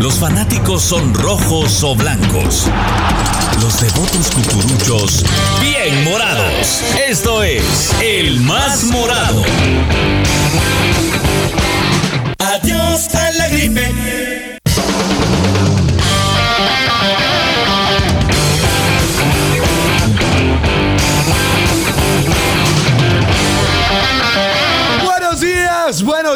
Los fanáticos son rojos o blancos. Los devotos cucuruchos, bien morados. Esto es el más morado. Adiós a la gripe.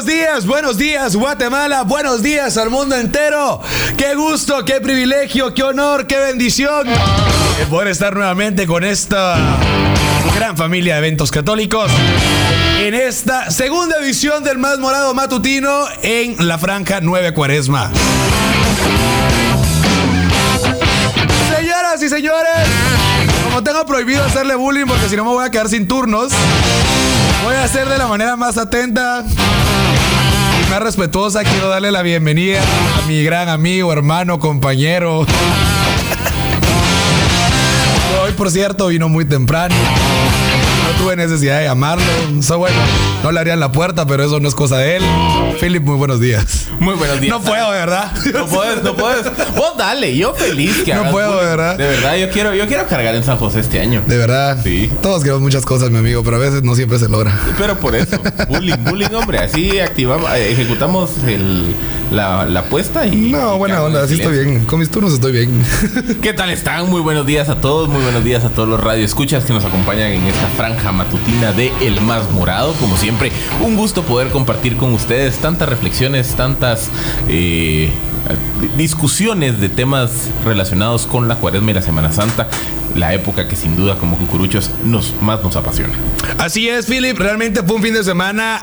Buenos días, buenos días Guatemala, buenos días al mundo entero. Qué gusto, qué privilegio, qué honor, qué bendición el poder estar nuevamente con esta gran familia de eventos católicos en esta segunda edición del Más Morado Matutino en la franja 9 Cuaresma. Señoras y señores, como tengo prohibido hacerle bullying porque si no me voy a quedar sin turnos, voy a hacer de la manera más atenta y más respetuosa. Quiero darle la bienvenida a mi gran amigo, hermano, compañero. Hoy, por cierto, vino muy temprano. Tuve necesidad de llamarlo. So, bueno, no le harían la puerta, pero eso no es cosa de él. Philip, muy buenos días. Muy buenos días. No puedo, de verdad. No puedes, no puedes. Vos dale, yo feliz que No puedo, de verdad. De verdad, yo quiero, yo quiero cargar en San José este año. De verdad. Sí. Todos queremos muchas cosas, mi amigo, pero a veces no siempre se logra. Pero por eso, bullying, bullying, hombre. Así activamos, eh, ejecutamos el, la, la apuesta y. No, y buena onda, así estoy bien. Con mis turnos estoy bien. ¿Qué tal están? Muy buenos días a todos, muy buenos días a todos los radioescuchas que nos acompañan en esta franja matutina de El Más Morado. Como siempre, un gusto poder compartir con ustedes tantas reflexiones, tantas eh, discusiones de temas relacionados con la cuaresma y la Semana Santa. La época que sin duda como cucuruchos nos, más nos apasiona. Así es, Philip. Realmente fue un fin de semana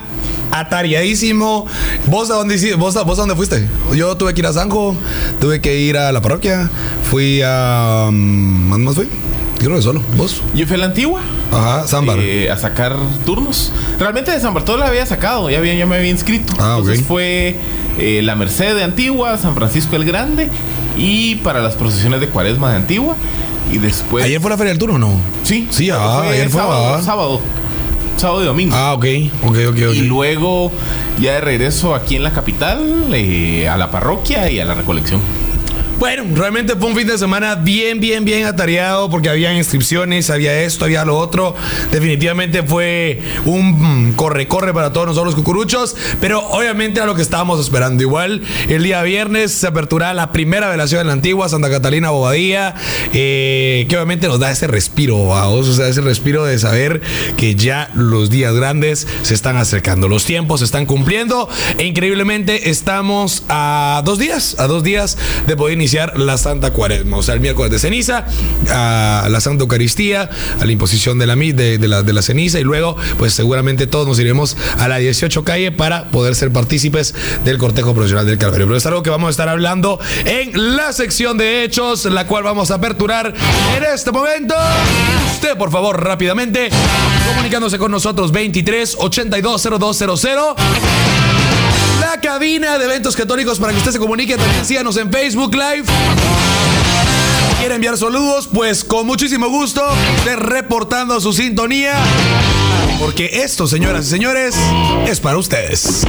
atareadísimo. ¿Vos a dónde, vos, a- vos a dónde fuiste? Yo tuve que ir a Sanjo, tuve que ir a la parroquia, fui a... mm, ¿Dónde más fui? Yo creo que solo. ¿Vos? Yo fui a la antigua. Ajá, Zambar. eh, a sacar turnos. Realmente de San Bartolo la había sacado, ya, había, ya me había inscrito. Ah. Entonces fue eh, la Merced de Antigua, San Francisco el Grande y para las procesiones de Cuaresma de Antigua. Y después. ¿Ayer fue la Feria del Turno o no? Sí, Sí, ah, fue ayer fue, sábado, ah. sábado. Sábado y domingo. Ah, ok, ok, ok, ok. Y luego, ya de regreso aquí en la capital, eh, a la parroquia y a la recolección. Bueno, realmente fue un fin de semana bien, bien, bien atareado porque había inscripciones, había esto, había lo otro. Definitivamente fue un corre-corre para todos nosotros los cucuruchos, pero obviamente era lo que estábamos esperando. Igual, el día viernes se aperturaba la primera velación en la antigua Santa Catalina Bobadilla, eh, que obviamente nos da ese respiro, ¿vaos? o sea, ese respiro de saber que ya los días grandes se están acercando, los tiempos se están cumpliendo e increíblemente estamos a dos días, a dos días de poder iniciar la Santa Cuaresma, o sea, el miércoles de ceniza, a la Santa Eucaristía, a la imposición de la, de, de la, de la ceniza y luego, pues seguramente todos nos iremos a la 18 calle para poder ser partícipes del cortejo profesional del Calvario. Pero es algo que vamos a estar hablando en la sección de hechos, la cual vamos a aperturar en este momento. Usted, por favor, rápidamente, comunicándose con nosotros 23 82 0200. La cabina de eventos católicos para que usted se comunique. También síganos en Facebook Live. ¿Quiere enviar saludos? Pues con muchísimo gusto, usted reportando su sintonía. Porque esto, señoras y señores, es para ustedes.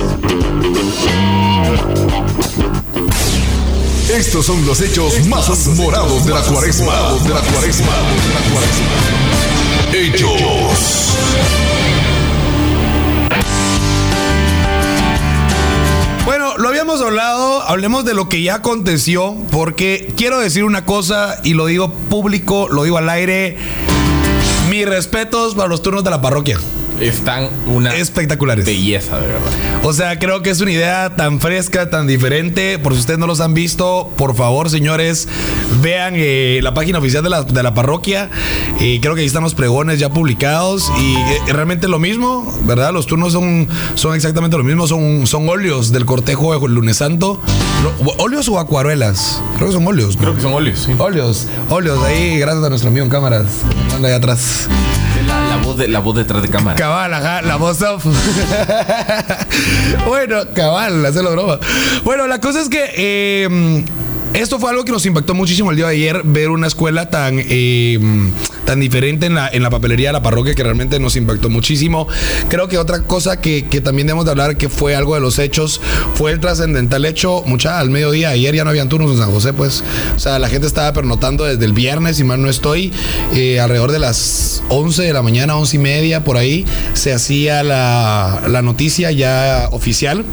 Estos son los hechos más morados de la cuaresma. De la cuaresma. De la cuaresma. Hechos. Lo habíamos hablado, hablemos de lo que ya aconteció, porque quiero decir una cosa y lo digo público, lo digo al aire. Mis respetos para los turnos de la parroquia. Están una Espectaculares. belleza, de verdad. O sea, creo que es una idea tan fresca, tan diferente. Por si ustedes no los han visto, por favor, señores, vean eh, la página oficial de la, de la parroquia. Eh, creo que ahí están los pregones ya publicados. Y eh, realmente lo mismo, ¿verdad? Los turnos son, son exactamente lo mismo. Son, son óleos del cortejo de lunes santo. ¿Óleos o acuarelas? Creo que son óleos. ¿no? Creo que son óleos, sí. Óleos, óleos. Ahí, gracias a nuestro amigo en cámaras. Anda ahí atrás. De, la voz detrás de cámara. Cabal, ajá, la voz off. bueno, cabal, hacerlo broma. Bueno, la cosa es que eh, esto fue algo que nos impactó muchísimo el día de ayer, ver una escuela tan, eh, tan diferente en la, en la papelería de la parroquia que realmente nos impactó muchísimo. Creo que otra cosa que, que también debemos de hablar que fue algo de los hechos fue el trascendental hecho, mucha al mediodía, ayer ya no habían turnos en San José, pues, o sea, la gente estaba pernotando desde el viernes, y mal no estoy, eh, alrededor de las 11 de la mañana, 11 y media, por ahí, se hacía la, la noticia ya oficial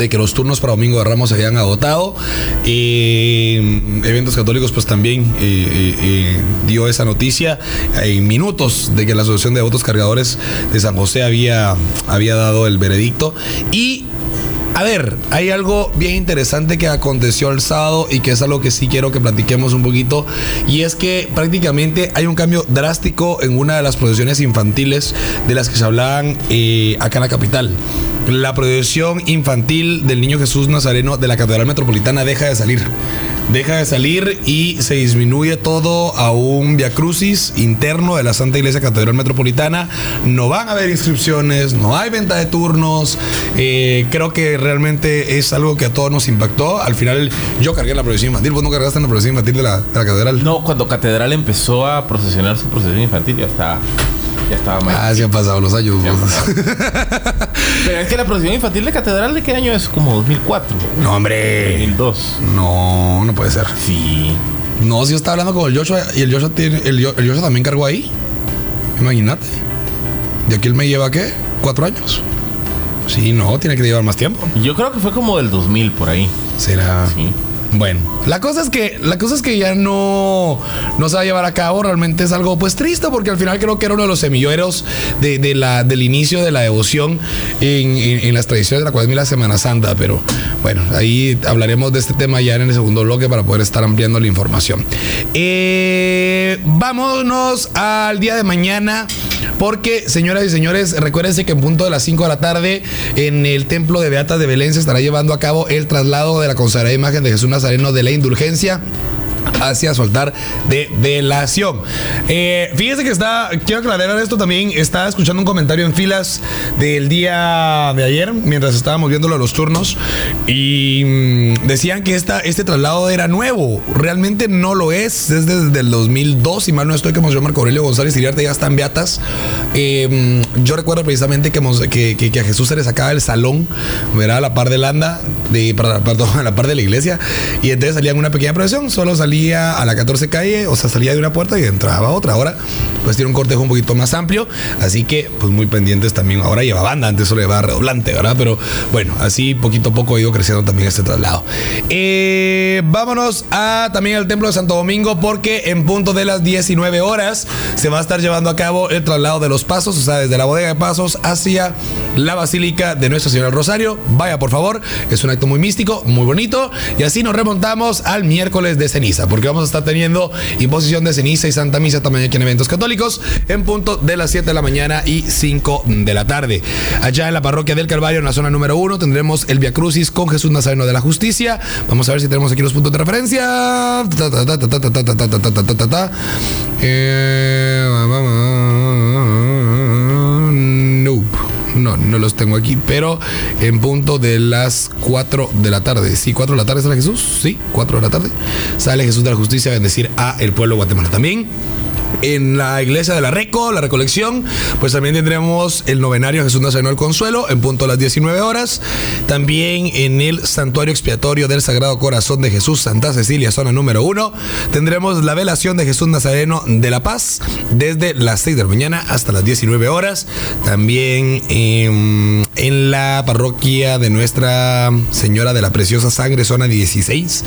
de que los turnos para Domingo de Ramos se habían agotado. Eh, Eventos Católicos pues también dio esa noticia en minutos de que la Asociación de Votos Cargadores de San José había, había dado el veredicto. Y a ver, hay algo bien interesante que aconteció el sábado y que es algo que sí quiero que platiquemos un poquito. Y es que prácticamente hay un cambio drástico en una de las procesiones infantiles de las que se hablaban eh, acá en la capital. La procesión infantil del Niño Jesús Nazareno de la Catedral Metropolitana deja de salir. Deja de salir y se disminuye todo a un Via Crucis interno de la Santa Iglesia Catedral Metropolitana. No van a haber inscripciones, no hay venta de turnos. Eh, creo que realmente es algo que a todos nos impactó. Al final, yo cargué la procesión infantil. ¿Vos no cargaste en la procesión infantil de la, de la catedral? No, cuando Catedral empezó a procesionar su procesión infantil, ya estaba. Ya estaba mal. Ah, sí han pasado los años. Vos. Pero es que la procesión infantil de Catedral, ¿de qué año es? Como 2004. No, hombre. 2002. No, no puede ser. Sí. No, si yo estaba hablando con el Joshua y el Joshua, tiene, el, el Joshua también cargó ahí. Imagínate. De aquí él me lleva, ¿qué? Cuatro años. Sí, no, tiene que llevar más tiempo. Yo creo que fue como del 2000 por ahí. Será. Sí. Bueno, la cosa es que la cosa es que ya no, no se va a llevar a cabo. Realmente es algo pues triste porque al final creo que era uno de los semilleros de, del inicio de la devoción en, las tradiciones de la Cuaresma Semana Santa. Pero bueno, ahí hablaremos de este tema ya en el segundo bloque para poder estar ampliando la información. Eh, vámonos al día de mañana. Porque, señoras y señores, recuérdense que en punto de las 5 de la tarde en el Templo de Beatas de Belén se estará llevando a cabo el traslado de la consagrada imagen de Jesús Nazareno de la Indulgencia hacia su altar de velación. Eh, fíjense que está, quiero aclarar esto también, estaba escuchando un comentario en filas del día de ayer, mientras estábamos viendo lo de los turnos, y mm, decían que esta, este traslado era nuevo. Realmente no lo es, es desde el 2002, y mal no estoy que Monseñor Marco Aurelio González Iriarte ya están beatas. Eh, mm, yo recuerdo precisamente que, que, a Jesús se le sacaba el salón, ¿verdad? A la par del anda, de, perdón, a la par de la iglesia, y entonces salía en una pequeña procesión, solo salía a la 14 calle, o sea, salía de una puerta y entraba a otra. Ahora, pues tiene un cortejo un poquito más amplio, así que, pues muy pendientes también. Ahora lleva banda, antes solo llevaba redoblante, ¿verdad? Pero bueno, así poquito a poco ha ido creciendo también este traslado. Eh, vámonos a también al Templo de Santo Domingo, porque en punto de las 19 horas se va a estar llevando a cabo el traslado de los pasos, o sea, desde la bodega de pasos hacia la Basílica de Nuestra Señora del Rosario. Vaya, por favor, es un acto muy místico, muy bonito. Y así nos remontamos al miércoles de ceniza, porque vamos a estar teniendo imposición de ceniza y Santa Misa también aquí en eventos católicos en punto de las 7 de la mañana y 5 de la tarde. Allá en la parroquia del Calvario, en la zona número 1, tendremos el Via Crucis con Jesús Nazareno de la Justicia. Vamos a ver si tenemos aquí los puntos de referencia. Ta, ta, No, no los tengo aquí, pero en punto de las 4 de la tarde. Sí, 4 de la tarde sale Jesús. Sí, 4 de la tarde. Sale Jesús de la Justicia a bendecir a el pueblo de Guatemala. También en la iglesia de la Reco, la recolección, pues también tendremos el novenario Jesús Nazareno del Consuelo en punto a las 19 horas. También en el santuario expiatorio del Sagrado Corazón de Jesús, Santa Cecilia, zona número 1, tendremos la velación de Jesús Nazareno de la Paz desde las 6 de la mañana hasta las 19 horas. También em, en la parroquia de Nuestra Señora de la Preciosa Sangre, zona 16,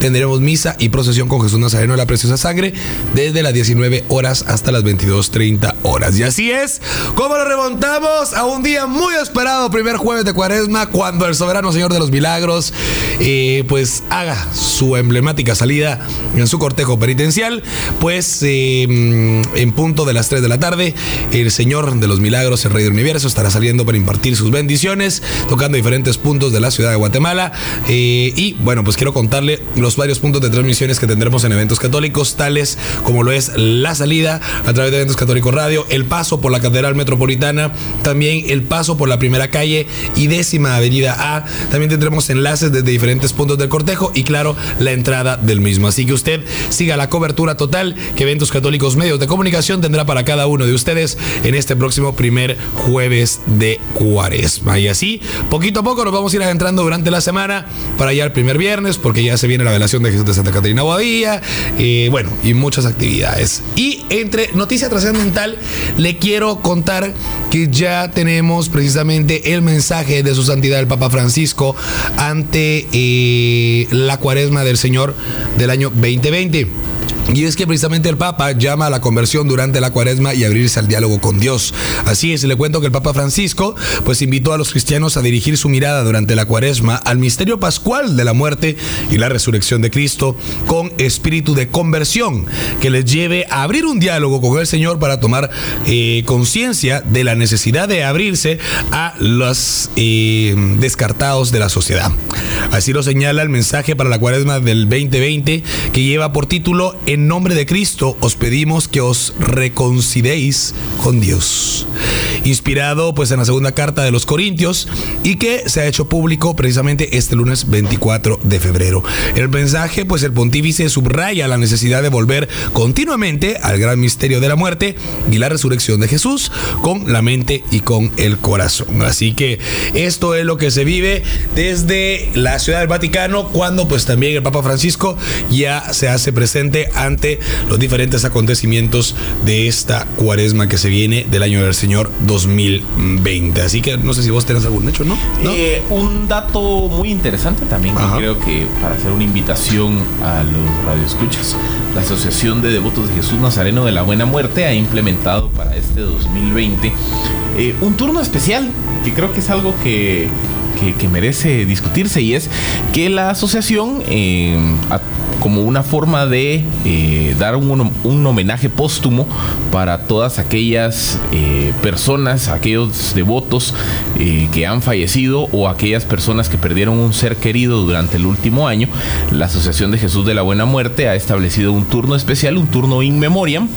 tendremos misa y procesión con Jesús Nazareno de la Preciosa Sangre desde las 19 horas hasta las 22.30 horas. Y así es como lo remontamos a un día muy esperado, primer jueves de cuaresma, cuando el soberano Señor de los Milagros eh, pues haga su emblemática salida en su cortejo penitencial, pues eh, en punto de las 3 de la tarde, el Señor de los Milagros, el Rey del Universo, estará saliendo para impartir sus bendiciones, tocando diferentes puntos de la ciudad de Guatemala. Eh, y bueno, pues quiero contarle los varios puntos de transmisiones que tendremos en eventos católicos, tales como lo es la salida a través de eventos católicos radio, el paso por la Catedral Metropolitana, también el paso por la primera calle y décima avenida A. También tendremos enlaces desde diferentes puntos del cortejo y claro, la entrada del mismo. Así que usted siga la cobertura total que Eventos Católicos Medios de Comunicación tendrá para cada uno de ustedes en este próximo primer jueves de cuaresma. Y así, poquito a poco nos vamos a ir adentrando durante la semana para ya el primer viernes, porque ya se viene la velación de Jesús de Santa Catarina Boadilla, eh, bueno, y muchas actividades. Y entre noticia trascendental, le quiero contar que ya tenemos precisamente el mensaje de su santidad el Papa Francisco ante eh, la cuaresma del Señor del año 2020. Y es que precisamente el Papa llama a la conversión durante la cuaresma y abrirse al diálogo con Dios. Así es, le cuento que el Papa Francisco pues invitó a los cristianos a dirigir su mirada durante la cuaresma al misterio pascual de la muerte y la resurrección de Cristo con espíritu de conversión que les lleve a abrir un diálogo con el Señor para tomar eh, conciencia de la necesidad de abrirse a los eh, descartados de la sociedad. Así lo señala el mensaje para la cuaresma del 2020 que lleva por título nombre de Cristo os pedimos que os reconciliéis con Dios. Inspirado pues en la segunda carta de los Corintios y que se ha hecho público precisamente este lunes 24 de febrero. En el mensaje pues el pontífice subraya la necesidad de volver continuamente al gran misterio de la muerte y la resurrección de Jesús con la mente y con el corazón. Así que esto es lo que se vive desde la ciudad del Vaticano cuando pues también el Papa Francisco ya se hace presente ante los diferentes acontecimientos de esta cuaresma que se viene del año del Señor 2020. Así que no sé si vos tenés algún hecho, ¿no? ¿No? Eh, un dato muy interesante también, que creo que para hacer una invitación a los radioescuchas, la Asociación de Devotos de Jesús Nazareno de la Buena Muerte ha implementado para este 2020 eh, un turno especial, que creo que es algo que, que- que merece discutirse, y es que la asociación, eh, a- como una forma de eh, dar un, un homenaje póstumo para todas aquellas eh, personas, aquellos devotos eh, que han fallecido o aquellas personas que perdieron un ser querido durante el último año, la Asociación de Jesús de la Buena Muerte ha establecido un turno especial, un turno in memoriam,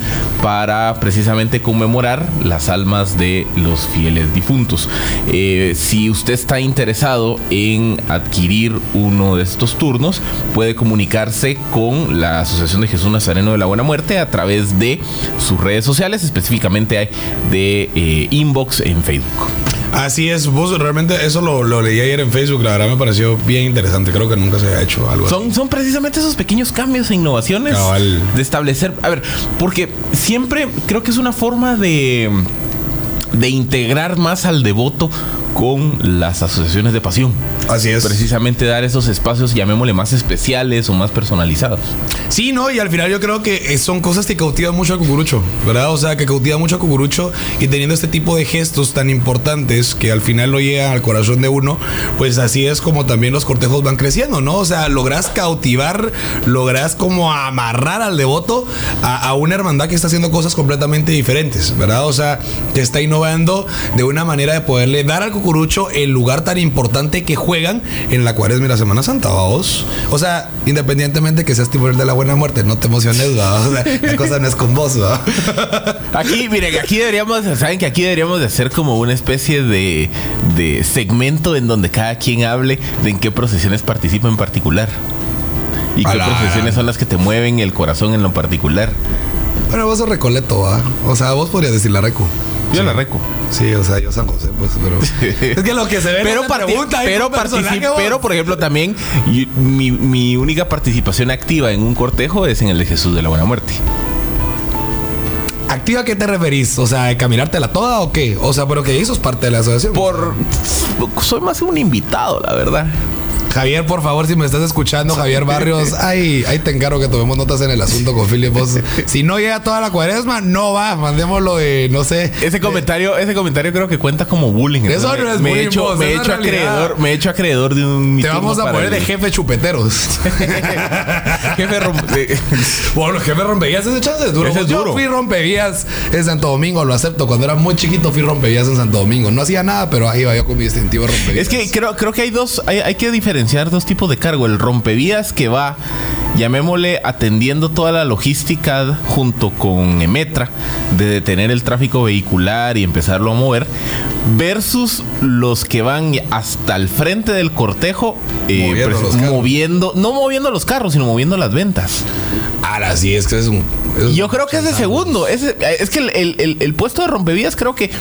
para precisamente conmemorar las almas de los fieles difuntos. Si usted está interesado en adquirir uno de estos turnos, puede comunicarse con la Asociación de Jesús Nazareno de la Buena Muerte a través de sus redes sociales, específicamente de eh, inbox en Facebook. Así es, vos realmente eso lo, lo leí ayer en Facebook, la verdad me pareció bien interesante, creo que nunca se había hecho algo así. Son, son precisamente esos pequeños cambios e innovaciones Cabal. de establecer. A ver, porque siempre creo que es una forma de, de integrar más al devoto con las asociaciones de pasión. Así es. Precisamente dar esos espacios, llamémosle más especiales o más personalizados. Sí, no, y al final yo creo que eh, son cosas que cautivan mucho a Cucurucho, ¿verdad? O sea, que cautivan mucho a Cucurucho y teniendo este tipo de gestos tan importantes que al final lo llegan al corazón de uno, pues así es como también los cortejos van creciendo, ¿no? O sea, logras cautivar, logras como amarrar al devoto a, a una hermandad que está haciendo cosas completamente diferentes, ¿verdad? O sea, que está innovando de una manera de poderle dar al Cucurucho el lugar tan importante que juegan en la cuaresma y la Semana Santa, vos. O sea, independientemente que seas el de la buena muerte, no te emociones, ¿va? O sea, la cosa no es con vos, ¿va? Aquí, miren, aquí deberíamos, saben que aquí deberíamos de hacer como una especie de, de segmento en donde cada quien hable de en qué procesiones participa en particular. Y qué procesiones son las que te mueven el corazón en lo particular. Bueno, vos sos Recoleto, ¿va? O sea, vos podrías decir la Reco. Yo la reco. Sí, o sea, yo San José, pues, pero. es que lo que se ve Pero, pregunta, pero, pero, por ejemplo, también mi, mi única participación activa en un cortejo es en el de Jesús de la Buena Muerte. ¿Activa a qué te referís? O sea, ¿de caminártela toda o qué? O sea, pero que eso es parte de la asociación. Por. Soy más un invitado, la verdad. Javier, por favor, si me estás escuchando, Javier Barrios, ay, ahí te encargo que tomemos notas en el asunto con Philip. Vos, si no llega toda la cuaresma, no va. Mandémoslo de, no sé. Ese comentario, ese comentario creo que cuenta como bullying. Eso no es me bullying, He hecho, vos, me he hecho acreedor, me he hecho acreedor de un. Te vamos a poner de jefe chupeteros. Jefe rom- de- Bueno, los jefes rompevías ese chance es duro. Ese es Yo duro. fui rompevías en Santo Domingo, lo acepto. Cuando era muy chiquito fui rompevías en Santo Domingo. No hacía nada, pero ahí iba yo con mi distintivo rompevías. Es que creo, creo que hay dos, hay, hay que diferenciar dos tipos de cargo. El rompevías que va, llamémosle, atendiendo toda la logística junto con Emetra de detener el tráfico vehicular y empezarlo a mover, versus los que van hasta el frente del cortejo, eh, Moviendo pues, moviendo, no moviendo los carros, sino moviendo las ventas. Ahora sí, es que es un. es Yo un creo que es de segundo. Es, es que el, el- el- el puesto de rompevías creo que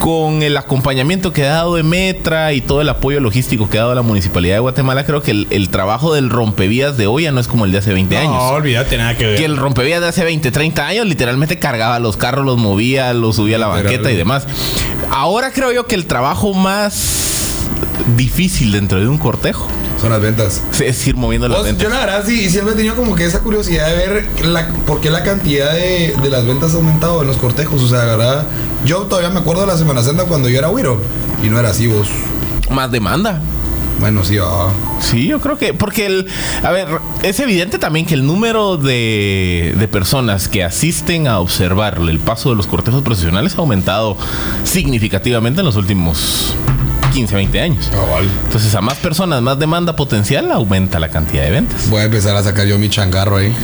con el acompañamiento que ha dado de Metra y todo el apoyo logístico que ha dado la Municipalidad de Guatemala, creo que el, el trabajo del rompevías de hoy ya no es como el de hace 20 No, años. olvídate nada que ver. Que el rompevías de hace 20, 30 años literalmente cargaba los carros, los movía, los subía a la banqueta y demás. Ahora creo yo que el trabajo más difícil dentro de un cortejo Son las ventas. es ir moviendo las ventas. yo la verdad sí siempre he tenido como que esa curiosidad de ver la, por qué la cantidad de, de las ventas ha aumentado en los cortejos. O sea, la verdad, yo todavía me acuerdo de la Semana Santa cuando yo era güiro. Y no era así vos. Más demanda. Bueno, sí, ah. Sí, yo creo que, porque el, a ver, es evidente también que el número de, de personas que asisten a observar el paso de los cortejos profesionales ha aumentado significativamente en los últimos 15, 20 años. Cabal. Entonces, a más personas, más demanda potencial, aumenta la cantidad de ventas. Voy a empezar a sacar yo mi changarro ahí.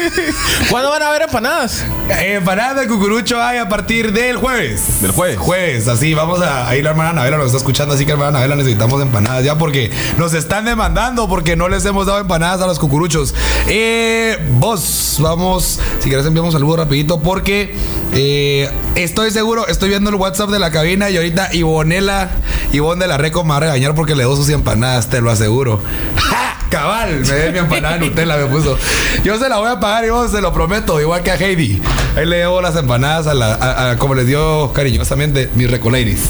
¿Cuándo van a haber empanadas? Eh, Empanadas de cucurucho hay a partir del jueves. Del jueves. Jueves, así vamos a, ahí la hermana Navela nos está escuchando, así que hermana Navela necesitamos empanadas ya porque nos están demandando porque no les hemos dado empanadas a los cucuruchos. Eh, vos, vamos, si quieres enviamos saludos rapidito porque eh, estoy seguro, estoy viendo el WhatsApp de la cabina y ahorita Ivonela, Ivonne de la Reco me va a regañar porque le doy sus empanadas, te lo aseguro. Cabal, me dé mi empanada de Nutella, me puso. Yo se la voy a pagar y vos se lo prometo, igual que a Heidi. Ahí le debo las empanadas a la, a- a- como les dio cariñosamente mi Recoladies.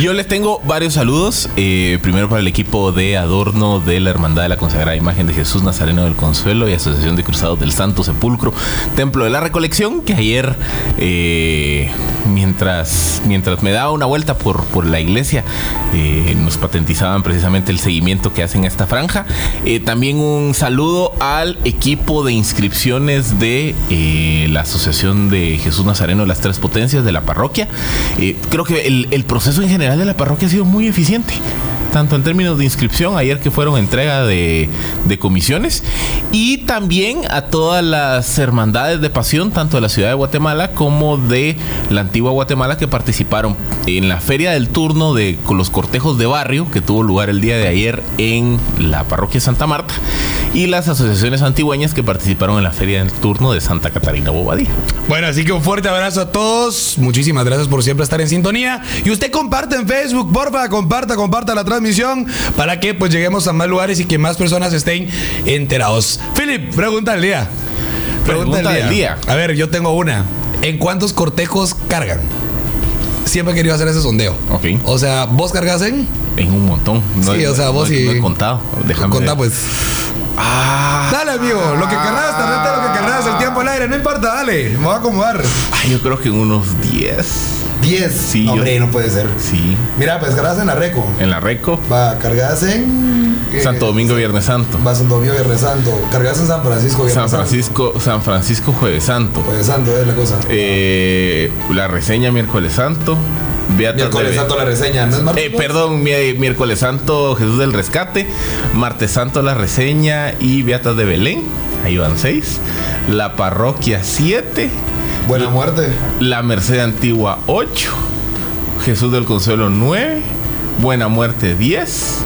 Yo les tengo varios saludos. Eh, primero para el equipo de adorno de la Hermandad de la Consagrada Imagen de Jesús Nazareno del Consuelo y Asociación de Cruzados del Santo Sepulcro, Templo de la Recolección, que ayer, eh, mientras, mientras me daba una vuelta por, por la iglesia, eh, nos patentizaban precisamente el seguimiento que hacen a esta franja. Eh, también un saludo al equipo de inscripciones de eh, la Asociación de Jesús Nazareno de las Tres Potencias de la parroquia. Eh, creo que el, el proceso en general de la parroquia ha sido muy eficiente. Tanto en términos de inscripción, ayer que fueron entrega de, comisiones, y también a todas las hermandades de pasión, tanto de la ciudad de Guatemala como de la antigua Guatemala, que participaron en la feria del turno de los cortejos de barrio, que tuvo lugar el día de ayer en la parroquia Santa Marta, y las asociaciones antigüeñas que participaron en la feria del turno de Santa Catarina Bobadilla. Bueno, así que un fuerte abrazo a todos. Muchísimas gracias por siempre estar en sintonía. Y usted comparte en Facebook, porfa, comparta, comparta la transmisión para que pues lleguemos a más lugares y que más personas estén enterados. Philip, pregunta del día. Pregunta del día. A ver, yo tengo una. ¿En cuántos cortejos cargan? Siempre he querido hacer ese sondeo. Ok. O sea, ¿vos cargas en? En un montón. No Sí, he- o sea, no vos he- sí. no he contado. Déjame Contá pues. Ah. Dale, amigo. Lo que querrás, tarjeta, lo que querrás. El tiempo al aire. No importa, dale. Me voy a acomodar. Ay, yo creo que en unos 10. 10. Sí, Hombre, yo- no puede ser. Sí. Mira, pues cargas en la Reco. En la Reco. Va, cargadas en. eh, Santo Domingo, Viernes Santo. Va Santo Domingo, Viernes Santo. Cargadas en San Francisco, Viernes San Santo. Francisco, San Francisco, Jueves Santo. Jueves Santo es la cosa. Eh, la reseña miércoles santo. Beatas Miércoles de- Santo la reseña. ¿No es? Eh, perdón, mi- miércoles santo Jesús del Rescate, martes santo la reseña y Beatas de Belén, ahí van seis. La parroquia 7, Buena muerte. la Merced Antigua 8, Jesús del Consuelo 9, Buena Muerte 10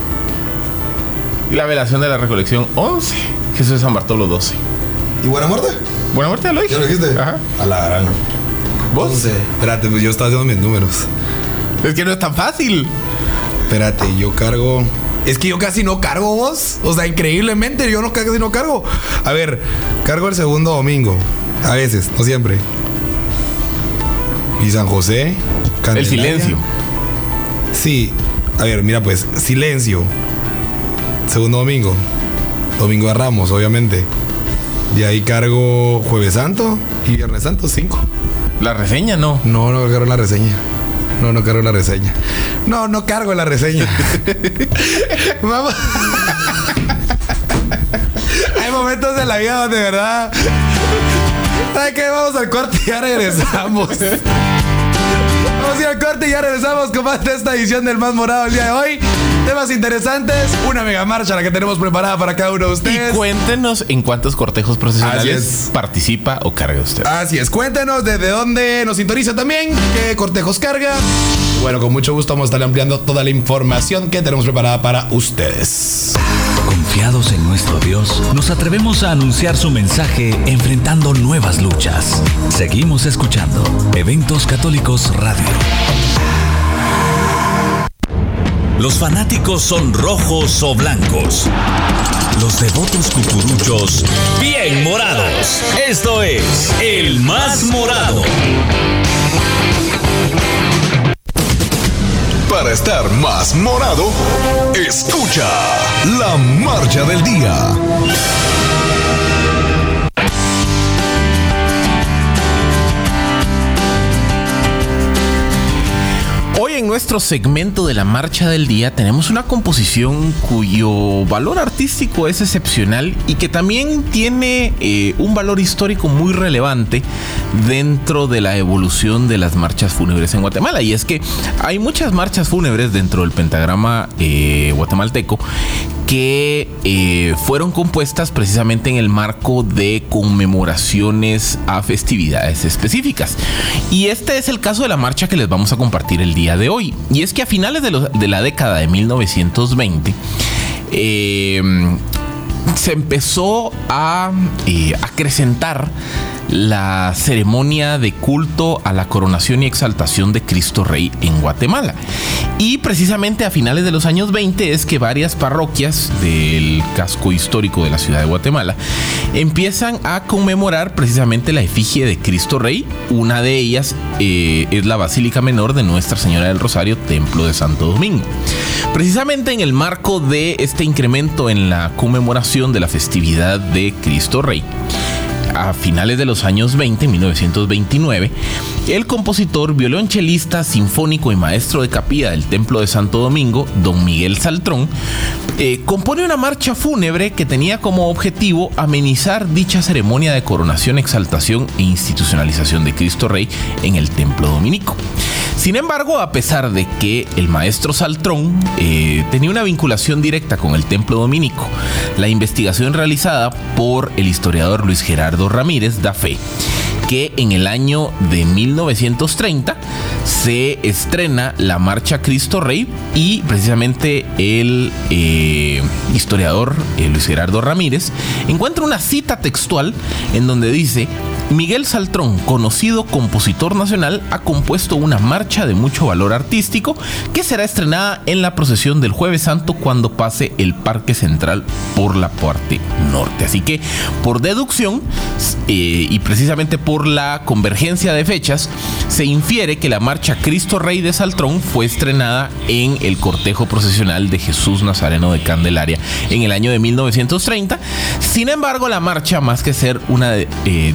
y la velación de la recolección 11, Jesús de San Bartolo 12. ¿Y buena muerte? Buena Muerte ya lo dije. ¿Ya lo dijiste? Ajá. A la gran. ¿Vos? Once. Espérate, pues yo estaba haciendo mis números. Es que no es tan fácil. Espérate, yo cargo. Es que yo casi no cargo vos. O sea, increíblemente, yo no casi no cargo. A ver, cargo el segundo domingo. A veces, no siempre. Y San José. El Candelaria. silencio. Sí. A ver, mira pues, silencio. segundo domingo. Domingo de Ramos, obviamente. Y ahí cargo Jueves Santo y Viernes Santo 5. La reseña no. No, no cargo la reseña. No, no cargo la reseña. No, no cargo la reseña. Vamos. Hay momentos de la vida donde de verdad. ¿Sabes qué? Vamos al corte y ya regresamos. Vamos a ir al corte y ya regresamos con más de esta edición del Más Morado el día de hoy. Temas interesantes, una mega marcha la que tenemos preparada para cada uno de ustedes. Y cuéntenos en cuántos cortejos Así profesionales es. participa o carga usted. Así es, cuéntenos desde dónde nos sintoniza también, qué cortejos carga. Bueno, con mucho gusto vamos a estar ampliando toda la información que tenemos preparada para ustedes. Confiados en nuestro Dios, nos atrevemos a anunciar su mensaje enfrentando nuevas luchas. Seguimos escuchando Eventos Católicos Radio. Los fanáticos son rojos o blancos. Los devotos cucuruchos, bien morados. Esto es el más morado. Para estar más morado, escucha la marcha del día. Nuestro segmento de la marcha del día tenemos una composición cuyo valor artístico es excepcional y que también tiene eh, un valor histórico muy relevante dentro de la evolución de las marchas fúnebres en Guatemala. Y es que hay muchas marchas fúnebres dentro del pentagrama eh, guatemalteco que eh, fueron compuestas precisamente en el marco de conmemoraciones a festividades específicas. Y este es el caso de la marcha que les vamos a compartir el día de hoy. Y es que a finales de, la década de 1920, eh, se empezó a eh, acrecentar la ceremonia de culto a la coronación y exaltación de Cristo Rey en Guatemala. Y precisamente a finales de los años 20 es que varias parroquias del casco histórico de la ciudad de Guatemala empiezan a conmemorar precisamente la efigie de Cristo Rey. Una de ellas eh, es la Basílica Menor de Nuestra Señora del Rosario, Templo de Santo Domingo. Precisamente en el marco de este incremento en la conmemoración de la festividad de Cristo Rey, a finales de los años 20, 1929, el compositor, violonchelista, sinfónico y maestro de capilla del Templo de Santo Domingo, don Miguel Saltrón, eh, compone una marcha fúnebre que tenía como objetivo amenizar dicha ceremonia de coronación, exaltación e institucionalización de Cristo Rey en el Templo Dominico. Sin embargo, a pesar de que el maestro Saltrón eh, tenía una vinculación directa con el templo dominico, la investigación realizada por el historiador Luis Gerardo Ramírez da fe que en el año de 1930 se estrena la Marcha Cristo Rey y precisamente el eh, historiador eh, Luis Gerardo Ramírez encuentra una cita textual en donde dice Miguel Saltrón, conocido compositor nacional, ha compuesto una marcha de mucho valor artístico que será estrenada en la procesión del Jueves Santo cuando pase el Parque Central por la parte norte. Así que, por deducción eh, y precisamente por la convergencia de fechas, se infiere que la marcha Cristo Rey de Saltrón fue estrenada en el cortejo procesional de Jesús Nazareno de Candelaria en el año de 1930. Sin embargo, la marcha, más que ser una eh,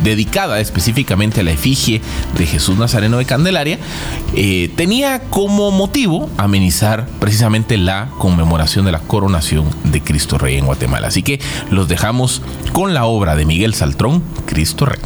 dedicada específicamente a la efigie de Jesús Nazareno de Candelaria, eh, tenía como motivo amenizar precisamente la conmemoración de la coronación de Cristo Rey en Guatemala. Así que los dejamos con la obra de Miguel Saltrón, Cristo Rey.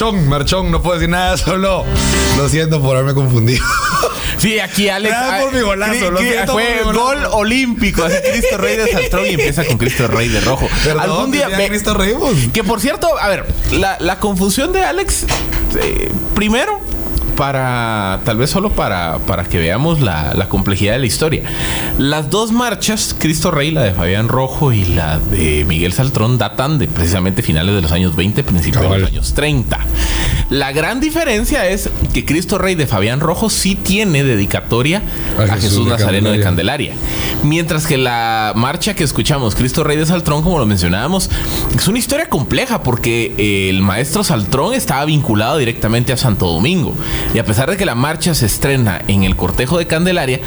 Marchón, Marchón, no puedo decir nada, solo lo siento por haberme confundido. Sí, aquí Alex. Gracias por mi golazo, lo siento fue por mi golazo. gol olímpico. Así Cristo Rey de Saltrón y empieza con Cristo Rey de Rojo. Perdón, Algún día. ve- Cristo Rey, pues. que por cierto, a ver, la, la confusión de Alex. eh, primero. Para, tal vez solo para, para que veamos la, la complejidad de la historia. Las dos marchas, Cristo Rey, la de Fabián Rojo y la de Miguel Saltrón, datan de precisamente finales de los años 20, principios Cabal. de los años 30. La gran diferencia es que Cristo Rey de Fabián Rojo sí tiene dedicatoria A a, Jesús Nazareno de Candelaria. Candelaria. Mientras que la marcha que escuchamos, Cristo Rey de Saltrón, como lo mencionábamos, es una historia compleja porque eh, el maestro Saltrón estaba vinculado directamente a Santo Domingo. Y a pesar de que la marcha se estrena en el cortejo de Candelaria,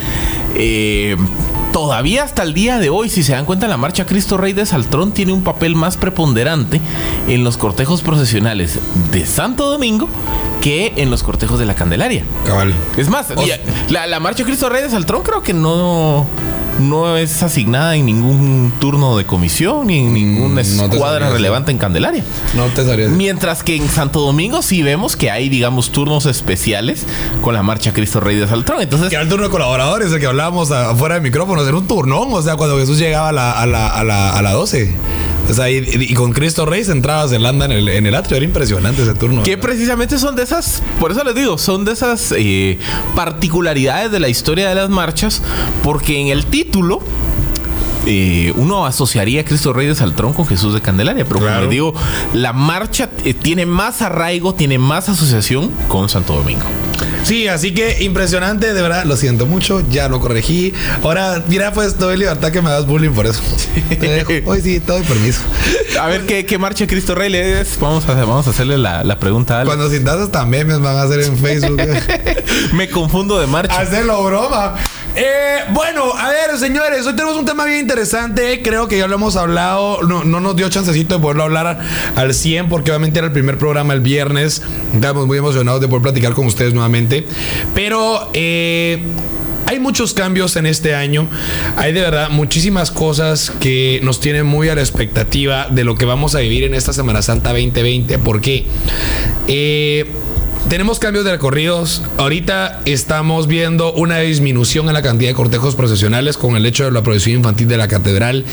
eh, todavía hasta el día de hoy, si se dan cuenta, la marcha Cristo Rey de Saltrón tiene un papel más preponderante en los cortejos procesionales de Santo Domingo que en los cortejos de la Candelaria. Cabal. Es más, la, la marcha Cristo Rey de Saltrón creo que no, no es asignada en ningún turno de comisión ni en ninguna Mm, no te escuadra relevante en Candelaria. No te sabría. Mientras que en Santo Domingo sí vemos que hay, digamos, turnos especiales con la marcha Cristo Rey de Saltrón. Entonces, Que era el turno de colaboradores, el que hablábamos afuera de micrófonos, era un turnón, o sea, cuando Jesús llegaba a la, a la, a la, a la 12. O sea, y, y con Cristo Rey entraba Zelanda en el, en el atrio, era impresionante ese turno. que ¿verdad? precisamente son de esas, por eso les digo, son de esas eh, particularidades de la historia de las marchas, porque en el título eh, uno asociaría a Cristo Rey de Saltrón con Jesús de Candelaria, pero como les digo, la marcha eh, tiene más arraigo, tiene más asociación con Santo Domingo. Sí, así que impresionante, de verdad, lo siento mucho, ya lo corregí. Ahora, mira, pues, doy libertad que me das bullying por eso. Te dejo. Hoy sí, te doy permiso. A ver qué, qué marcha Cristo Rey le es. Vamos a, vamos a hacerle la, la pregunta a Alex. Cuando sintas hasta memes van a hacer en Facebook. Me confundo de marcha. Hacerlo broma. Eh, bueno, a ver, señores, hoy tenemos un tema bien interesante. Creo que ya lo hemos hablado. No, no nos dio chancecito de poderlo hablar al 100 porque obviamente era el primer programa el viernes. Estábamos muy emocionados de poder platicar con ustedes nuevamente. Pero eh, hay muchos cambios en este año. Hay de verdad muchísimas cosas que nos tienen muy a la expectativa de lo que vamos a vivir en esta Semana Santa 2020. ¿Por qué? Eh, tenemos cambios de recorridos. Ahorita estamos viendo una disminución en la cantidad de cortejos procesionales con el hecho de la procesión infantil de la catedral.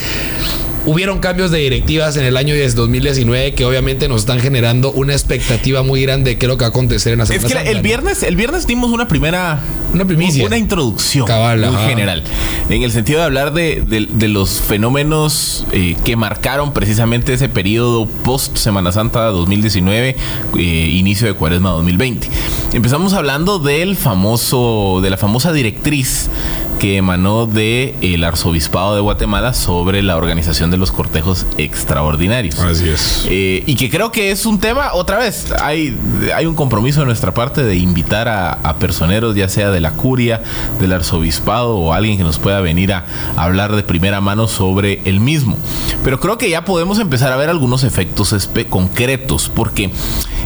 Hubieron cambios de directivas en el año de 2019 que obviamente nos están generando una expectativa muy grande de qué es lo que va a acontecer en la Es Semana que Santa, el ¿no? viernes, el viernes dimos una primera. Una primicia. Una introducción Cabal, muy ajá. general. En el sentido de hablar de, de- de los fenómenos eh, que marcaron precisamente ese periodo post Semana Santa 2019, eh, inicio de Cuaresma 2020. Empezamos hablando del famoso, de la famosa directriz que emanó del arzobispado de Guatemala sobre la organización de los cortejos extraordinarios. Así es. Eh, y que creo que es un tema, otra vez, hay, hay un compromiso de nuestra parte de invitar a, a personeros, ya sea de la curia, del arzobispado o alguien que nos pueda venir a, hablar de primera mano sobre el mismo. Pero creo que ya podemos empezar a ver algunos efectos concretos, porque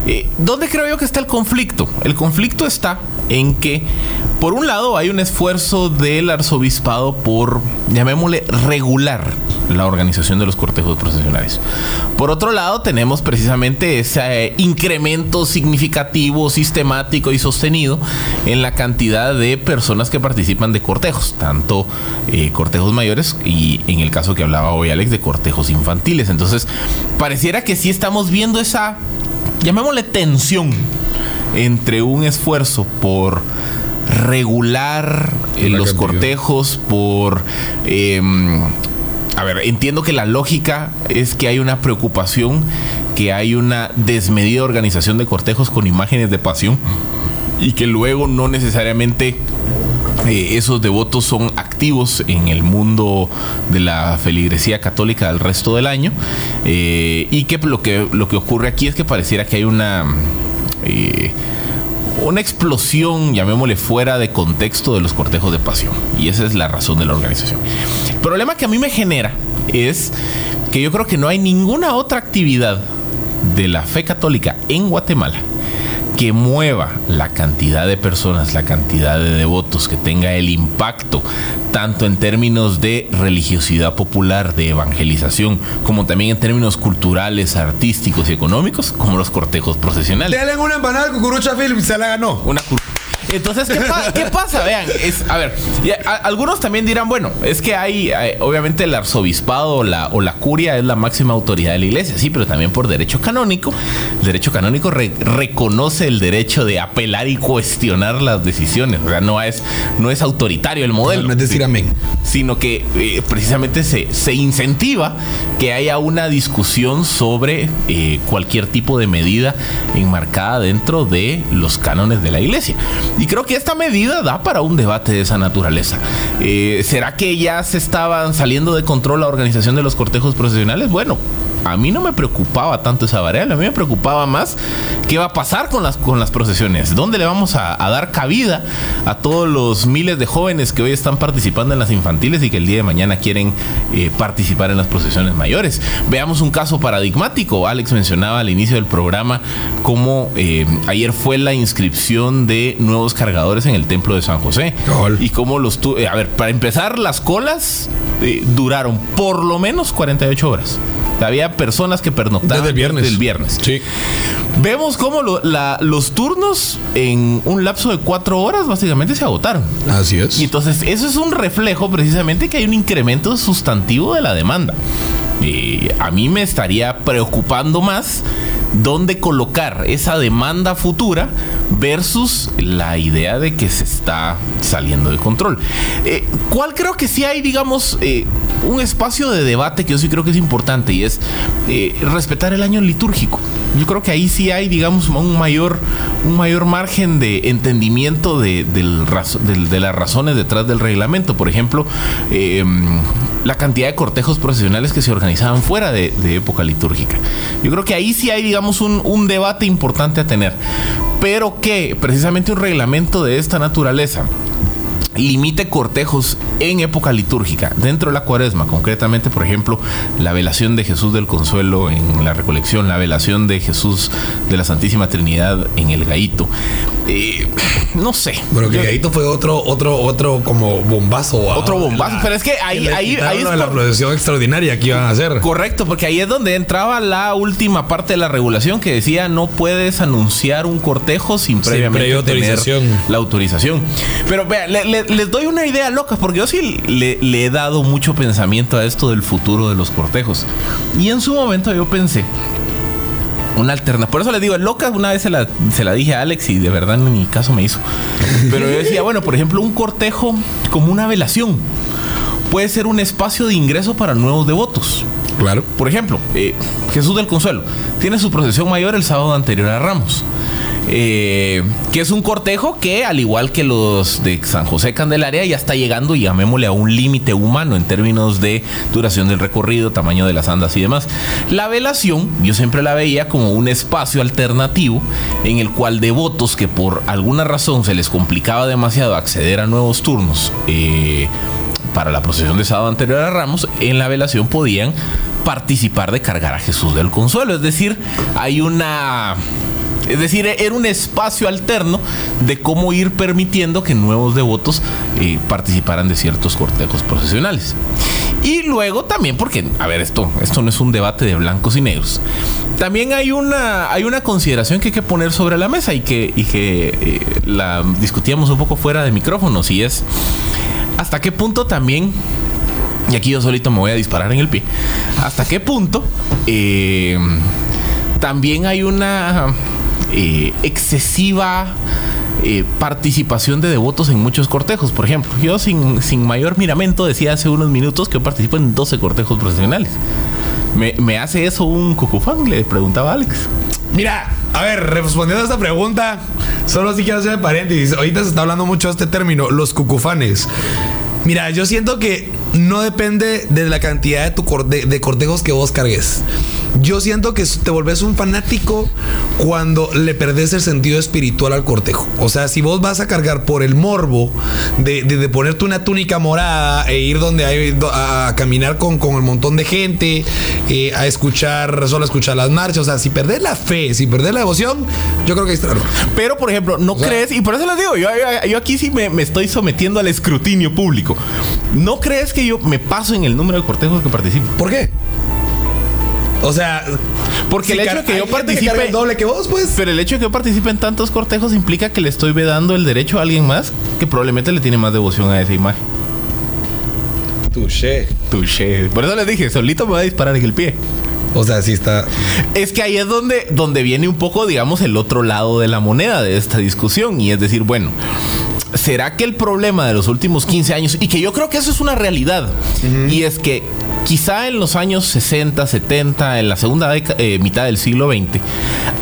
eh, ¿dónde creo yo que está el conflicto? El conflicto está en que, por un lado, hay un esfuerzo del arzobispado por, llamémosle, regular la organización de los cortejos procesionales. Por otro lado, tenemos precisamente ese eh, incremento significativo, sistemático y sostenido en la cantidad de personas que participan de cortejos, tanto eh, cortejos mayores y en el caso que hablaba hoy Alex de cortejos infantiles. Entonces, pareciera que sí estamos viendo esa, llamémosle tensión entre un esfuerzo por regular eh, los cantidad. cortejos, por... a ver, entiendo que la lógica es que hay una preocupación, que hay una desmedida organización de cortejos con imágenes de pasión y que luego no necesariamente eh, esos devotos son activos en el mundo de la feligresía católica del resto del año. Eh, y que lo que lo que ocurre aquí es que pareciera que hay una eh, una explosión, llamémosle fuera de contexto de los cortejos de pasión. Y esa es la razón de la organización. El problema que a mí me genera es que yo creo que no hay ninguna otra actividad de la fe católica en Guatemala que mueva la cantidad de personas, la cantidad de devotos, que tenga el impacto, tanto en términos de religiosidad popular, de evangelización, como también en términos culturales, artísticos y económicos, como los cortejos procesionales. Denle una empanada de cucurucha Philip, se la ganó. Una entonces, ¿qué, pa- qué pasa? Vean, es, a ver, a- a- algunos también dirán, bueno, es que hay, hay- obviamente el arzobispado o la, o la curia es la máxima autoridad de la iglesia, sí, pero también por derecho canónico. El derecho canónico re- reconoce el derecho de apelar y cuestionar las decisiones. O sea, no es, no es autoritario el modelo. No es decir amén. Sino que eh, precisamente se, se incentiva que haya una discusión sobre eh, cualquier tipo de medida enmarcada dentro de los cánones de la iglesia. Y creo que esta medida da para un debate de esa naturaleza. Eh, ¿Será que ya se estaban saliendo de control la organización de los cortejos procesionales? Bueno. A mí no me preocupaba tanto esa variable, a mí me preocupaba más qué va a pasar con las, con las procesiones, dónde le vamos a, a dar cabida a todos los miles de jóvenes que hoy están participando en las infantiles y que el día de mañana quieren eh, participar en las procesiones mayores. Veamos un caso paradigmático. Alex mencionaba al inicio del programa cómo eh, ayer fue la inscripción de nuevos cargadores en el templo de San José. Y cómo los... tu- eh, a ver, para empezar, las colas eh, duraron por lo menos 48 horas. Había personas que pernoctaban Desde el viernes. desde el viernes. Sí. Vemos cómo lo- la- los turnos en un lapso de cuatro horas básicamente se agotaron. Así es. Y entonces eso es un reflejo precisamente que hay un incremento sustantivo de la demanda. Y a mí me estaría preocupando más dónde colocar esa demanda futura versus la idea de que se está saliendo de control. Eh, ¿Cuál creo que sí hay, digamos, eh, un espacio de debate que yo sí creo que es importante y es eh, respetar el año litúrgico? Yo creo que ahí sí hay, digamos, un mayor, un mayor margen de entendimiento de, de las razones detrás del reglamento. Por ejemplo, la cantidad de cortejos profesionales que se organizaban fuera de, de época litúrgica. Yo creo que ahí sí hay, digamos, un, un debate importante a tener. Pero que precisamente un reglamento de esta naturaleza limite cortejos en época litúrgica, dentro de la cuaresma, concretamente, por ejemplo, la velación de Jesús del Consuelo en la recolección, la velación de Jesús de la Santísima Trinidad en el Gaito. Eh, no sé. Pero que Yo- ahí fue otro, otro, otro como bombazo. Otro bombazo, la- pero es que ahí- le ahí- ahí es la procesión extraordinaria que iban a hacer. Correcto, porque ahí es donde entraba la última parte de la regulación que decía no puedes anunciar un cortejo sin Sin previamente previa tener autorización. la autorización. Pero vean, le- le- les doy una idea loca, porque yo sí le, he dado mucho pensamiento a esto del futuro de los cortejos. Y en su momento yo pensé, una alternativa. Por eso les digo, loca, una vez se la, se la dije a Alex y de verdad en mi caso me hizo. Pero yo decía, bueno, por ejemplo, un cortejo como una velación puede ser un espacio de ingreso para nuevos devotos. Claro. Por ejemplo, eh, Jesús del Consuelo tiene su procesión mayor el sábado anterior a Ramos. eh, que es un cortejo que, al igual que los de San José Candelaria, ya está llegando, llamémosle, a un límite humano en términos de duración del recorrido, tamaño de las andas y demás. La velación, yo siempre la veía como un espacio alternativo en el cual devotos que por alguna razón se les complicaba demasiado acceder a nuevos turnos, eh, para la procesión de sábado anterior a Ramos, en la velación podían participar de cargar a Jesús del Consuelo. Es decir, hay una... Es decir, era un espacio alterno de cómo ir permitiendo que nuevos devotos eh, participaran de ciertos cortejos procesionales. Y luego también, porque, a ver, esto, esto no es un debate de blancos y negros. También hay una, hay una consideración que hay que poner sobre la mesa y que, y que eh, la discutíamos un poco fuera de micrófonos y es hasta qué punto también, y aquí yo solito me voy a disparar en el pie, hasta qué punto eh, también hay una eh, excesiva eh, participación de devotos en muchos cortejos. Por ejemplo, yo sin, sin mayor miramento decía hace unos minutos que participo en 12 cortejos profesionales. ¿Me, hace eso un cucufán? Le preguntaba Alex. Mira, a ver, respondiendo a esta pregunta, solo sí quiero hacer paréntesis. Ahorita se está hablando mucho de este término, los cucufanes. Mira, yo siento que no depende de la cantidad de, tu corte- de cortejos que vos cargues. Yo siento que te volvés un fanático cuando le perdés el sentido espiritual al cortejo. O sea, si vos vas a cargar por el morbo de, de- de ponerte una túnica morada e ir donde hay a, a caminar con, con el montón de gente, eh, a escuchar, solo a escuchar las marchas. O sea, si perdés la fe, si perdés la devoción, yo creo que el error. Pero, por ejemplo, ¿no sea- crees? Y por eso les digo, yo, yo- yo aquí sí me, me estoy sometiendo al escrutinio público. ¿No crees que yo me paso en el número de cortejos que participo? ¿Por qué? O sea, Porque el hecho de que yo participe- carga el doble que vos, pues. Pero el hecho de que yo participe en tantos cortejos implica que le estoy vedando el derecho a alguien más que probablemente le tiene más devoción a esa imagen. Touché. Touché. Por eso les dije, solito me va a disparar en el pie. O sea, sí está. Es que ahí es donde, donde viene un poco, digamos, el otro lado de la moneda de esta discusión. Y es decir, bueno, ¿será que el problema de los últimos 15 años, y que yo creo que eso es una realidad, y es que quizá en los años 60, 70, en la segunda eh, mitad del siglo XX,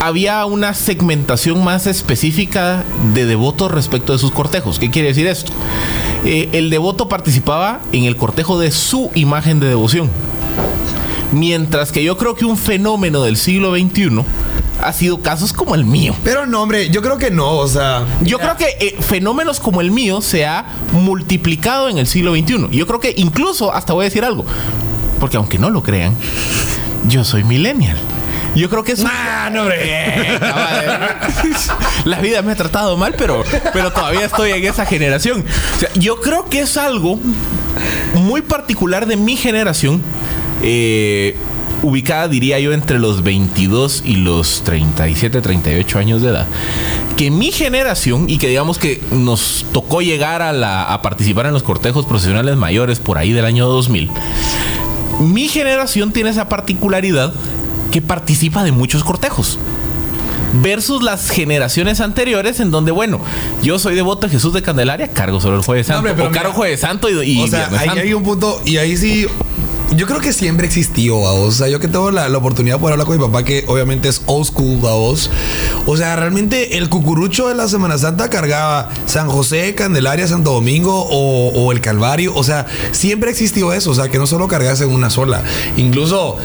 había una segmentación más específica de devotos respecto de sus cortejos. ¿Qué quiere decir esto? Eh, el devoto participaba en el cortejo de su imagen de devoción. Mientras que yo creo que un fenómeno del siglo XXI ha sido casos como el mío. Pero no, hombre, yo creo que no. O sea. Yo creo que eh, fenómenos como el mío se ha multiplicado en el siglo XXI. Yo creo que incluso, hasta voy a decir algo, porque aunque no lo crean, yo soy millennial. Yo creo que es... Ah, no, hombre. La vida me ha tratado mal, pero, pero todavía estoy en esa generación. O sea, yo creo que es algo muy particular de mi generación, eh, ubicada, diría yo, entre los 22 y los 37, 38 años de edad. Que mi generación, y que digamos que nos tocó llegar a, la, a participar en los cortejos profesionales mayores por ahí del año 2000, mi generación tiene esa particularidad que participa de muchos cortejos versus las generaciones anteriores en donde, bueno, yo soy devoto de Jesús de Candelaria, cargo solo el Jueves No, Santo, hombre, pero o cargo mira, Jueves Santo y, y o sea, Viernes ahí Santo. hay un punto. Y ahí sí. Yo creo que siempre existió, vos. O sea, yo que tengo la, la oportunidad de poder hablar con mi papá, que obviamente es old school, vos. O sea, realmente el cucurucho de la Semana Santa cargaba San José, Candelaria, Santo Domingo o, el Calvario. O sea, siempre existió eso. O sea, que no solo cargase una sola. Incluso,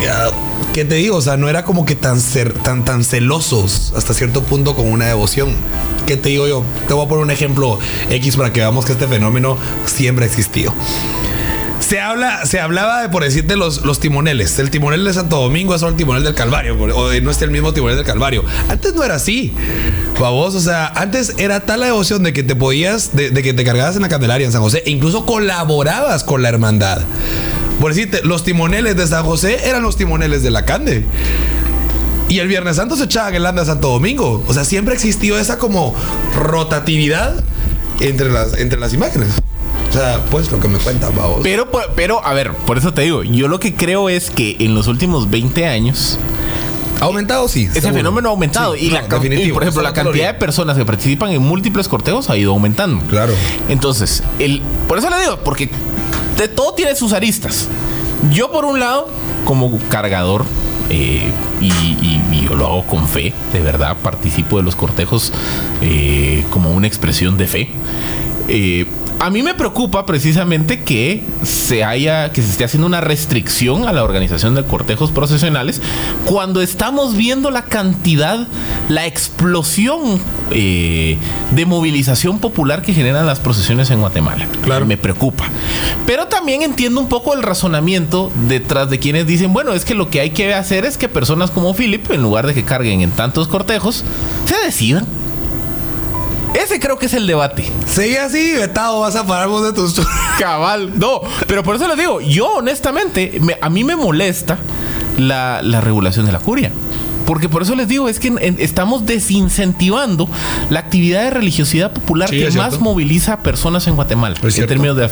ya, ¿qué te digo? O sea, no era como que tan, cer- tan, tan celosos hasta cierto punto con una devoción. ¿Qué te digo yo? Te voy a poner un ejemplo X para que veamos que este fenómeno siempre ha existido. Se habla, se hablaba de por decirte los, los timoneles. El timonel de Santo Domingo es el timonel del Calvario, o no es el mismo timonel del Calvario. Antes no era así. Babos, o sea, antes era tal la devoción de que te podías, de, que te cargabas en la Candelaria en San José, e incluso colaborabas con la hermandad. Por decirte, los timoneles de San José eran los timoneles de la Cande. Y el Viernes Santo se echaba el anda a Santo Domingo. O sea, siempre existió esa como rotatividad entre las, entre las imágenes. O sea, pues lo que me cuentan, babos. Pero, por- pero, a ver, por eso te digo, yo lo que creo es que en los últimos 20 años ¿Ha aumentado? Sí. ese seguro. fenómeno ha aumentado. Sí, y, no, la, y, por ejemplo, la cantidad de personas que participan en múltiples cortejos ha ido aumentando. Claro. Entonces, el, por eso le digo, porque de todo tiene sus aristas. Yo, por un lado, como cargador, eh, y, y- y yo lo hago con fe, de verdad, participo de los cortejos eh, como una expresión de fe. Eh, a mí me preocupa precisamente que se haya, que se esté haciendo una restricción a la organización de cortejos procesionales cuando estamos viendo la cantidad, la explosión eh, de movilización popular que generan las procesiones en Guatemala. Claro. Me preocupa. Pero también entiendo un poco el razonamiento detrás de quienes dicen, bueno, es que lo que hay que hacer es que personas como Philip, en lugar de que carguen en tantos cortejos, se decidan. Ese creo que es el debate. Sigue así, vetado, vas a parar vos de tus. Cabal, no, pero por eso les digo, yo honestamente, me- a mí me molesta la, la regulación de la curia. Porque por eso les digo, es que en- estamos desincentivando la actividad de religiosidad popular Sí, que más cierto. moviliza a personas en Guatemala, en cierto. términos de la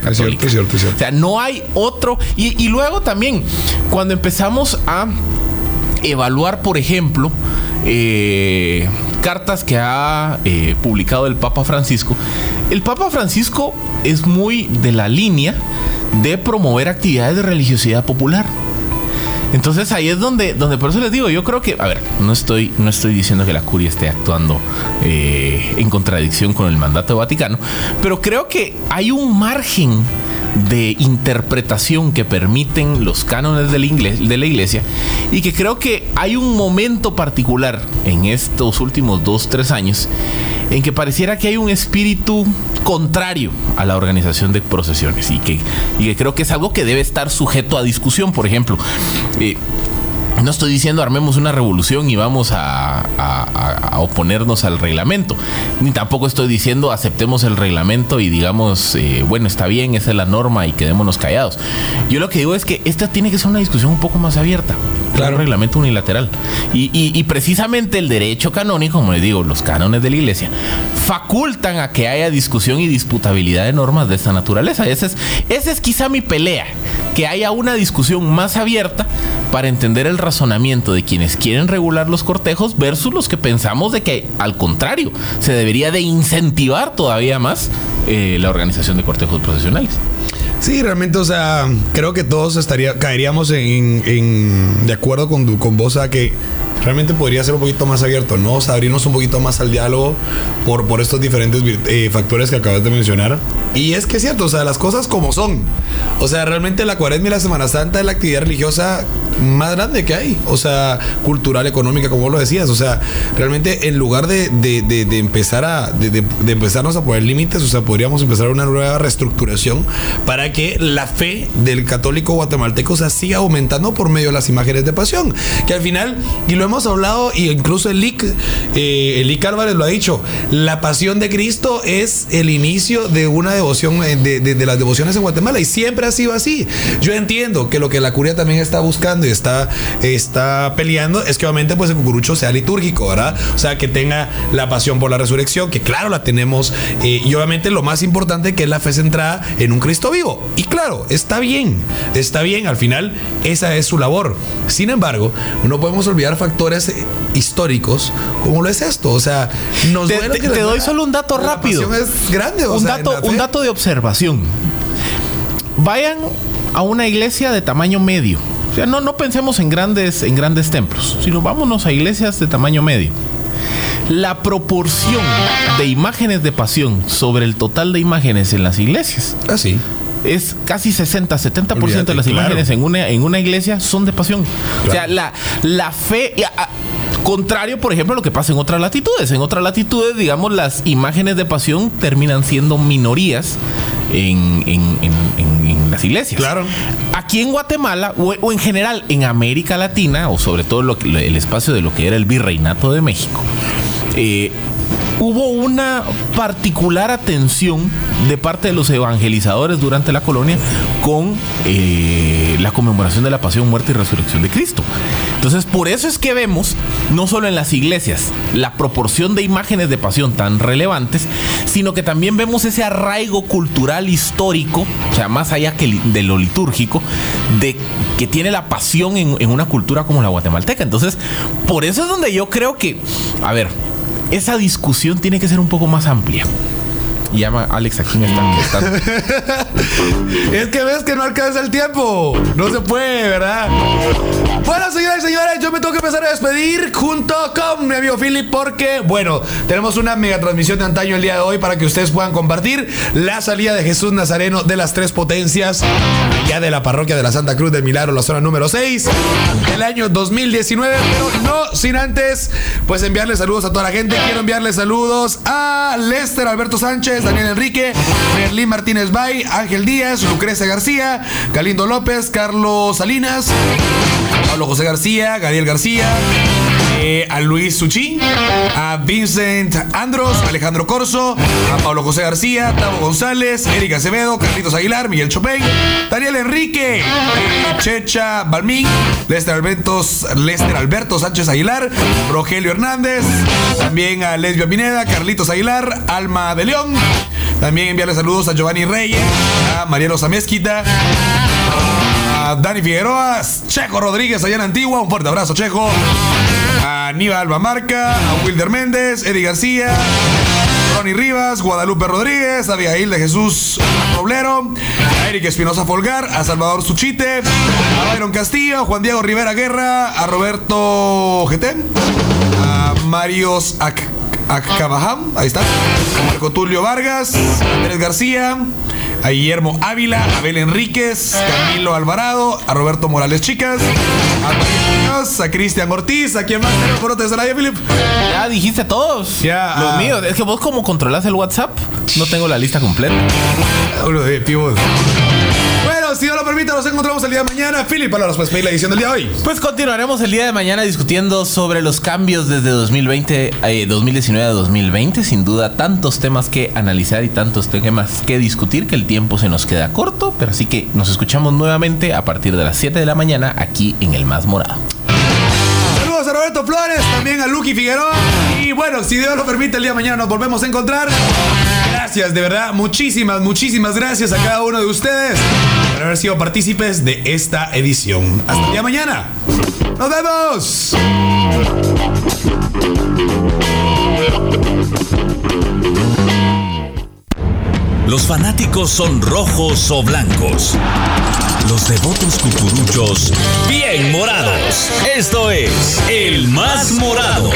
cierto, católica. es cierto, es cierto. O sea, no hay otro. Y, y luego también, cuando empezamos a evaluar, por ejemplo, eh, cartas que ha eh, publicado el Papa Francisco, el Papa Francisco es muy de la línea de promover actividades de religiosidad popular. Entonces ahí es donde, donde por eso les digo, yo creo que, a ver, no estoy, no estoy diciendo que la curia esté actuando eh, en contradicción con el mandato vaticano, pero creo que hay un margen de interpretación que permiten los cánones de la, iglesia y que creo que hay un momento particular en estos últimos dos, tres años en que pareciera que hay un espíritu contrario a la organización de procesiones y que, y que creo que es algo que debe estar sujeto a discusión. Por ejemplo, eh, no estoy diciendo armemos una revolución y vamos a, oponernos al reglamento. Ni tampoco estoy diciendo aceptemos el reglamento y digamos, eh, bueno, está bien, esa es la norma y quedémonos callados. Yo lo que digo es que esta tiene que ser una discusión un poco más abierta. Claro. Un reglamento unilateral. Y, precisamente el derecho canónico, como les digo, los cánones de la iglesia, facultan a que haya discusión y disputabilidad de normas de esta naturaleza. Esa es, esa es quizá mi pelea, que haya una discusión más abierta para entender el razonamiento de quienes quieren regular los cortejos versus los que pensamos de que al contrario se debería de incentivar todavía más eh, la organización de cortejos profesionales. Sí, realmente, o sea, creo que todos estaría, caeríamos en, de acuerdo con, con vos a que realmente podría ser un poquito más abierto, ¿no? O sea, abrirnos un poquito más al diálogo por, por estos diferentes eh, factores que acabas de mencionar. Y es que es cierto, o sea, las cosas como son. O sea, realmente la cuaresma y la Semana Santa es la actividad religiosa más grande que hay. O sea, cultural, económica, como lo decías. O sea, realmente en lugar de, de, empezar a de, empezarnos a poner límites, o sea, podríamos empezar una nueva reestructuración para que la fe del católico guatemalteco se siga aumentando por medio de las imágenes de pasión. Que al final, y lo hemos hemos hablado, y incluso el Lic, eh, el Álvarez lo ha dicho, la pasión de Cristo es el inicio de una devoción, eh, de, las devociones en Guatemala, y siempre ha sido así. Yo entiendo que lo que la curia también está buscando y está, está peleando es que obviamente pues el cucurucho sea litúrgico, ¿verdad? O sea, que tenga la pasión por la resurrección, que claro la tenemos, eh, y obviamente lo más importante que es la fe centrada en un Cristo vivo. Y claro, está bien, está bien, al final esa es su labor. Sin embargo, no podemos olvidar factores históricos como lo es esto. O sea, nos te, te, doy solo un dato rápido. Es grande. un, dato, un dato de observación. Vayan a una iglesia de tamaño medio. O sea, no, no pensemos en grandes, en grandes templos, sino vámonos a iglesias de tamaño medio. La proporción de imágenes de pasión sobre el total de imágenes en las iglesias. Así. Ah, es casi 60, 70% de las imágenes en una, en una iglesia son de pasión. O sea, la, la fe... Contrario, por ejemplo, a lo que pasa en otras latitudes. En otras latitudes, digamos, las imágenes de pasión terminan siendo minorías en, las iglesias. Claro. Aquí en Guatemala, o, en general en América Latina, o sobre todo lo el espacio de lo que era el virreinato de México, eh, hubo una particular atención de parte de los evangelizadores durante la colonia con eh, la conmemoración de la pasión, muerte y resurrección de Cristo. Entonces, por eso es que vemos, no solo en las iglesias, la proporción de imágenes de pasión tan relevantes, sino que también vemos ese arraigo cultural histórico, o sea, más allá que de lo litúrgico, de que tiene la pasión en, en una cultura como la guatemalteca. Entonces, por eso es donde yo creo que, a ver, esa discusión tiene que ser un poco más amplia y llama Alex aquí me están es que ves que no alcanza el tiempo. No se puede, ¿verdad? Bueno, señoras y señores, yo me tengo que empezar a despedir junto con mi amigo Philip porque, bueno, tenemos una mega transmisión de antaño el día de hoy para que ustedes puedan compartir la salida de Jesús Nazareno de las tres potencias, ya de la parroquia de la Santa Cruz del Milagro, la zona número 6, del año 2019, pero no sin antes, pues enviarle saludos a toda la gente. Quiero enviarle saludos a Lester Alberto Sánchez, Daniel Enrique, Merlín Martínez Bay, Ángel Díaz, Lucrecia García, Galindo López, Carlos Salinas, Pablo José García, Gabriel García, eh, a Luis Suchi, a Vincent Andros, Alejandro Corso, a Pablo José García, Tavo González, Erika Acevedo, Carlitos Aguilar, Miguel Chopin, Daniel Enrique, eh, Checha Balmín, Lester Alberto, Lester Alberto Sánchez Aguilar, Rogelio Hernández, también a Lesbia Pineda, Carlitos Aguilar, Alma de León, también enviarle saludos a Giovanni Reyes, a María Rosa Mezquita, a Dani Figueroa, Checo Rodríguez allá en Antigua, un fuerte abrazo Checo, a Aníbal Albamarca, a Wilder Méndez, Eddie García, Ronnie Rivas, Guadalupe Rodríguez, a Abigail de Jesús Roblero, a Eric Espinosa Folgar, a Salvador Suchite, a Byron Castillo, a Juan Diego Rivera Guerra, a Roberto GT, a Marios Ak Akabaham, ahí está, Marco Tulio Vargas, Andrés García, a Guillermo Ávila, a Abel Enríquez, Camilo Alvarado, a Roberto Morales Chicas, a a Cristian Ortiz, a quien más por otro de Philip. Ya dijiste a todos. Ya, Los ah. míos. Es que vos como controlas el WhatsApp, no tengo la lista completa. Uno de pibos. Bueno, si Dios lo permite, nos encontramos el día de mañana. Philip, palabras pues pedir la edición del día de hoy. Pues continuaremos el día de mañana discutiendo sobre los cambios desde 2020, eh, 2019 a 2020. Sin duda, tantos temas que analizar y tantos temas que discutir que el tiempo se nos queda corto. Pero así que nos escuchamos nuevamente a partir de las 7 de la mañana aquí en El Más Morado. Saludos a Roberto Flores, también a Lucky Figueroa. Y bueno, si Dios lo permite, el día de mañana nos volvemos a encontrar. Gracias, de verdad, muchísimas, muchísimas gracias a cada uno de ustedes por haber sido partícipes de esta edición. Hasta el mañana. ¡Nos vemos! Los fanáticos son rojos o blancos. Los devotos cucuruchos, bien morados. Esto es el más morado.